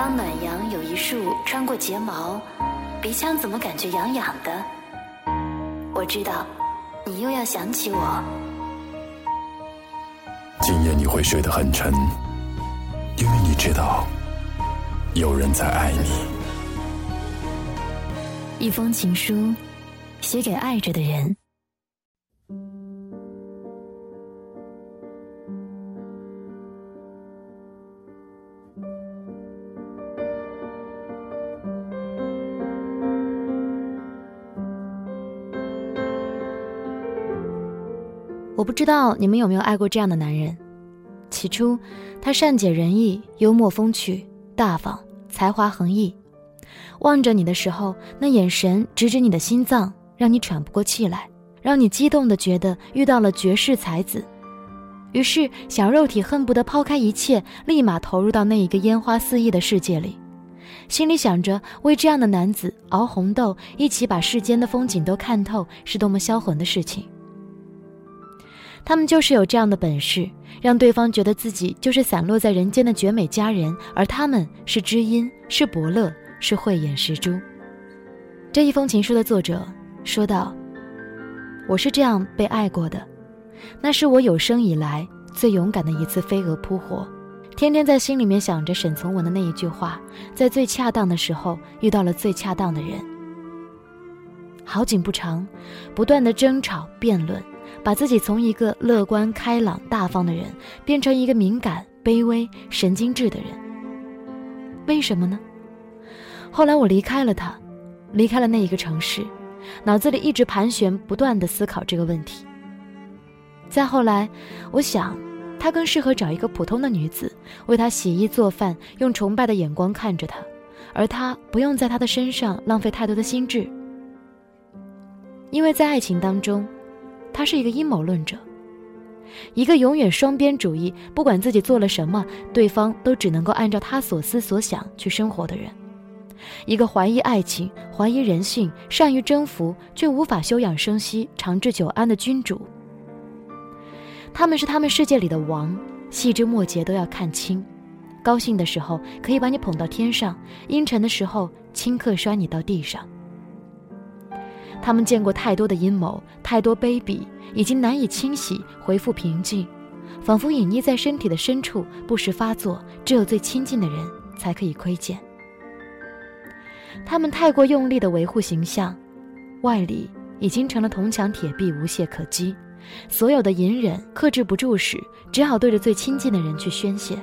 当暖阳有一束穿过睫毛，鼻腔怎么感觉痒痒的？我知道，你又要想起我。今夜你会睡得很沉，因为你知道，有人在爱你。一封情书，写给爱着的人。不知道你们有没有爱过这样的男人。起初，他善解人意、幽默风趣、大方、才华横溢，望着你的时候，那眼神直指你的心脏，让你喘不过气来，让你激动的觉得遇到了绝世才子。于是，小肉体恨不得抛开一切，立马投入到那一个烟花四溢的世界里，心里想着为这样的男子熬红豆，一起把世间的风景都看透，是多么销魂的事情。他们就是有这样的本事，让对方觉得自己就是散落在人间的绝美佳人，而他们是知音，是伯乐，是慧眼识珠。这一封情书的作者说道：“我是这样被爱过的，那是我有生以来最勇敢的一次飞蛾扑火。天天在心里面想着沈从文的那一句话，在最恰当的时候遇到了最恰当的人。好景不长，不断的争吵辩论。”把自己从一个乐观开朗大方的人变成一个敏感卑微神经质的人，为什么呢？后来我离开了他，离开了那一个城市，脑子里一直盘旋，不断的思考这个问题。再后来，我想，他更适合找一个普通的女子，为他洗衣做饭，用崇拜的眼光看着他，而他不用在他的身上浪费太多的心智，因为在爱情当中。他是一个阴谋论者，一个永远双边主义，不管自己做了什么，对方都只能够按照他所思所想去生活的人，一个怀疑爱情、怀疑人性、善于征服却无法休养生息、长治久安的君主。他们是他们世界里的王，细枝末节都要看清，高兴的时候可以把你捧到天上，阴沉的时候顷刻摔你到地上。他们见过太多的阴谋，太多卑鄙，已经难以清洗恢复平静，仿佛隐匿在身体的深处，不时发作，只有最亲近的人才可以窥见。他们太过用力的维护形象，外里已经成了铜墙铁壁，无懈可击。所有的隐忍克制不住时，只好对着最亲近的人去宣泄。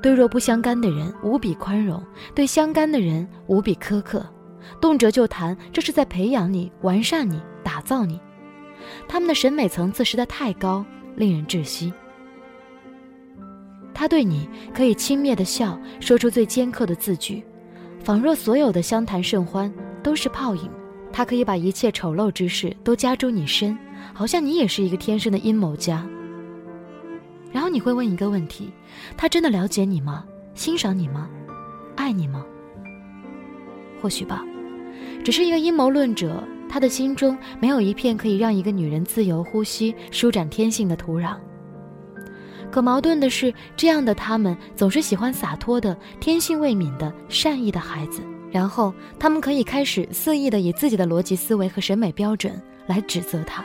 对若不相干的人无比宽容，对相干的人无比苛刻。动辄就谈，这是在培养你、完善你、打造你。他们的审美层次实在太高，令人窒息。他对你可以轻蔑的笑，说出最尖刻的字句，仿若所有的相谈甚欢都是泡影。他可以把一切丑陋之事都加诸你身，好像你也是一个天生的阴谋家。然后你会问一个问题：他真的了解你吗？欣赏你吗？爱你吗？或许吧。只是一个阴谋论者，他的心中没有一片可以让一个女人自由呼吸、舒展天性的土壤。可矛盾的是，这样的他们总是喜欢洒脱的、天性未泯的、善意的孩子，然后他们可以开始肆意的以自己的逻辑思维和审美标准来指责他。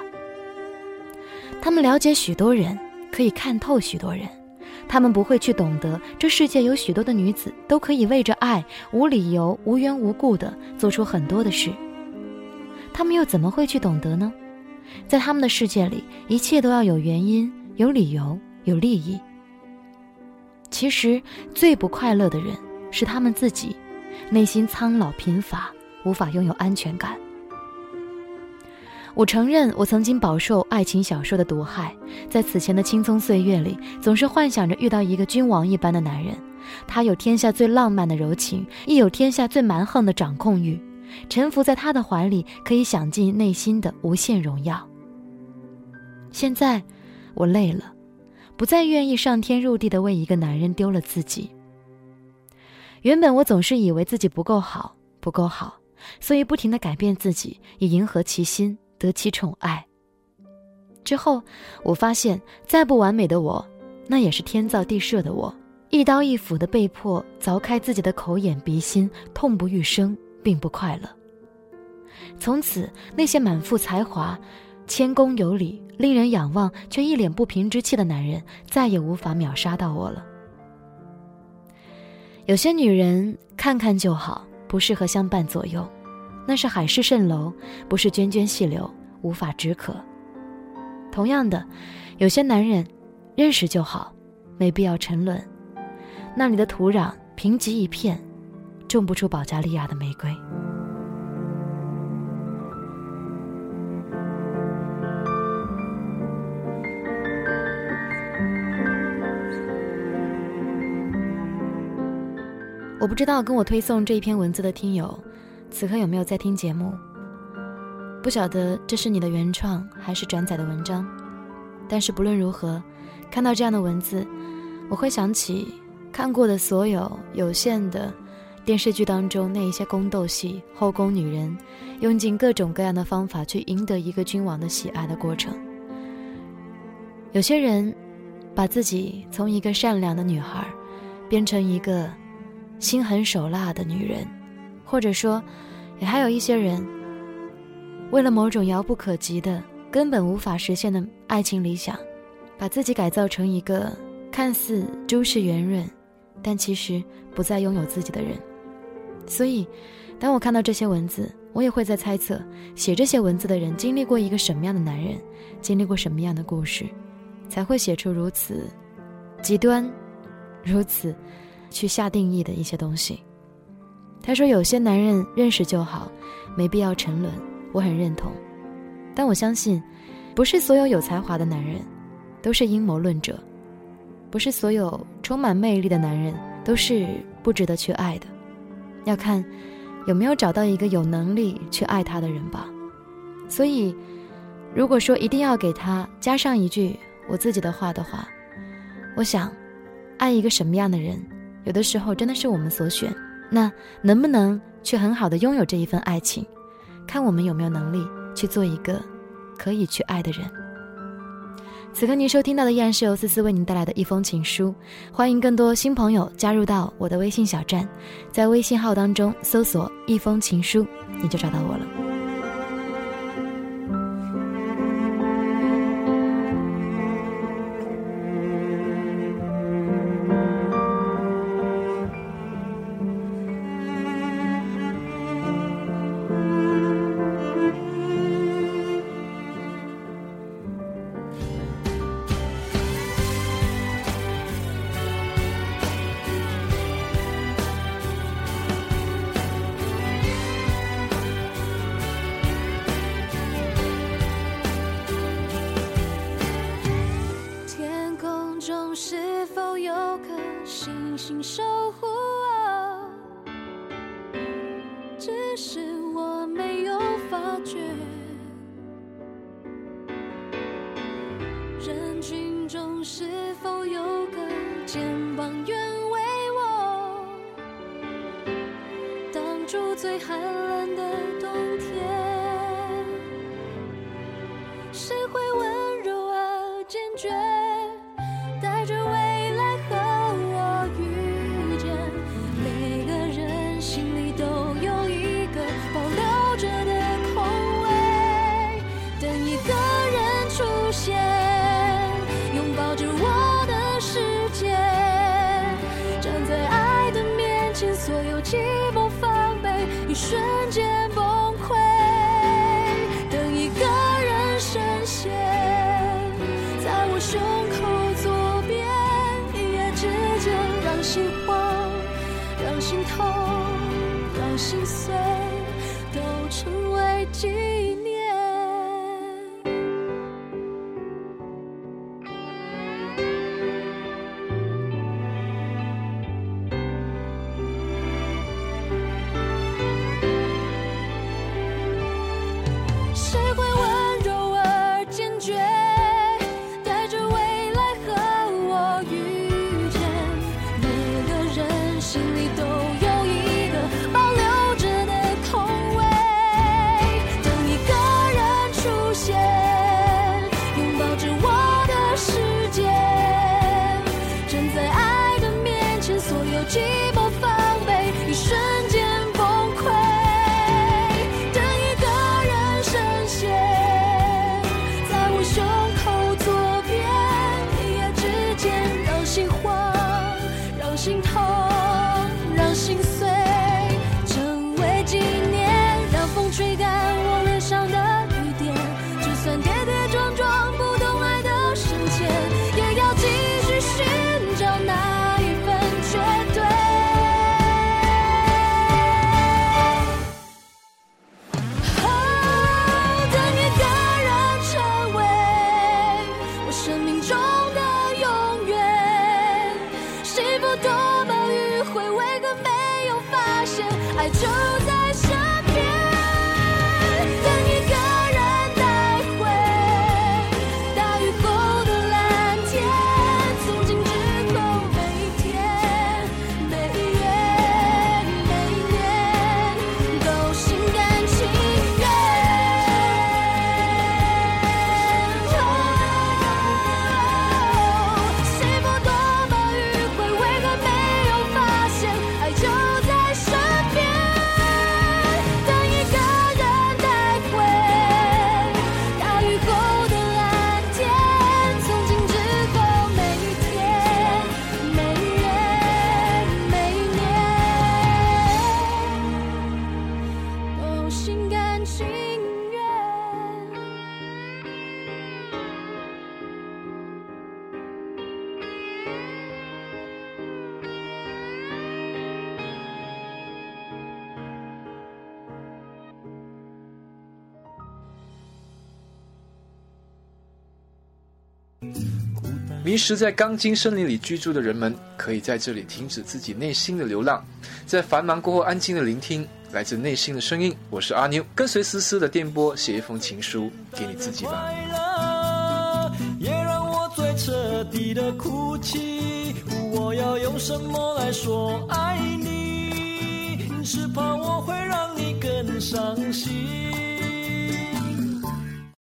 他们了解许多人，可以看透许多人。他们不会去懂得，这世界有许多的女子都可以为着爱，无理由、无缘无故的做出很多的事。他们又怎么会去懂得呢？在他们的世界里，一切都要有原因、有理由、有利益。其实最不快乐的人是他们自己，内心苍老贫乏，无法拥有安全感。我承认，我曾经饱受爱情小说的毒害，在此前的青葱岁月里，总是幻想着遇到一个君王一般的男人，他有天下最浪漫的柔情，亦有天下最蛮横的掌控欲，臣服在他的怀里，可以享尽内心的无限荣耀。现在，我累了，不再愿意上天入地的为一个男人丢了自己。原本我总是以为自己不够好，不够好，所以不停的改变自己，以迎合其心。得其宠爱之后，我发现再不完美的我，那也是天造地设的我，一刀一斧的被迫凿开自己的口眼鼻心，痛不欲生，并不快乐。从此，那些满腹才华、谦恭有礼、令人仰望却一脸不平之气的男人，再也无法秒杀到我了。有些女人看看就好，不适合相伴左右，那是海市蜃楼，不是涓涓细流，无法止渴。同样的，有些男人认识就好，没必要沉沦，那里的土壤贫瘠一片，种不出保加利亚的玫瑰。我不知道跟我推送这一篇文字的听友，此刻有没有在听节目？不晓得这是你的原创还是转载的文章，但是不论如何，看到这样的文字，我会想起看过的所有有限的电视剧当中那一些宫斗戏，后宫女人用尽各种各样的方法去赢得一个君王的喜爱的过程。有些人把自己从一个善良的女孩，变成一个。心狠手辣的女人，或者说，也还有一些人，为了某种遥不可及的、根本无法实现的爱情理想，把自己改造成一个看似诸事圆润，但其实不再拥有自己的人。所以，当我看到这些文字，我也会在猜测，写这些文字的人经历过一个什么样的男人，经历过什么样的故事，才会写出如此极端、如此。去下定义的一些东西。他说：“有些男人认识就好，没必要沉沦。”我很认同，但我相信，不是所有有才华的男人都是阴谋论者，不是所有充满魅力的男人都是不值得去爱的。要看有没有找到一个有能力去爱他的人吧。所以，如果说一定要给他加上一句我自己的话的话，我想，爱一个什么样的人？有的时候真的是我们所选，那能不能去很好的拥有这一份爱情，看我们有没有能力去做一个可以去爱的人。此刻您收听到的依然是由思思为您带来的一封情书，欢迎更多新朋友加入到我的微信小站，在微信号当中搜索一封情书，你就找到我了。请守护我只是我没有发觉人群中是否有个肩膀愿为我挡住最寒冷的心碎，都成为记忆。迷失在钢筋森林里居住的人们，可以在这里停止自己内心的流浪。在繁忙过后，安静的聆听来自内心的声音。我是阿妞，跟随思思的电波，写一封情书给你自己吧。也让我最彻底的哭泣。我要用什么来说爱你？只怕我会让你更伤心。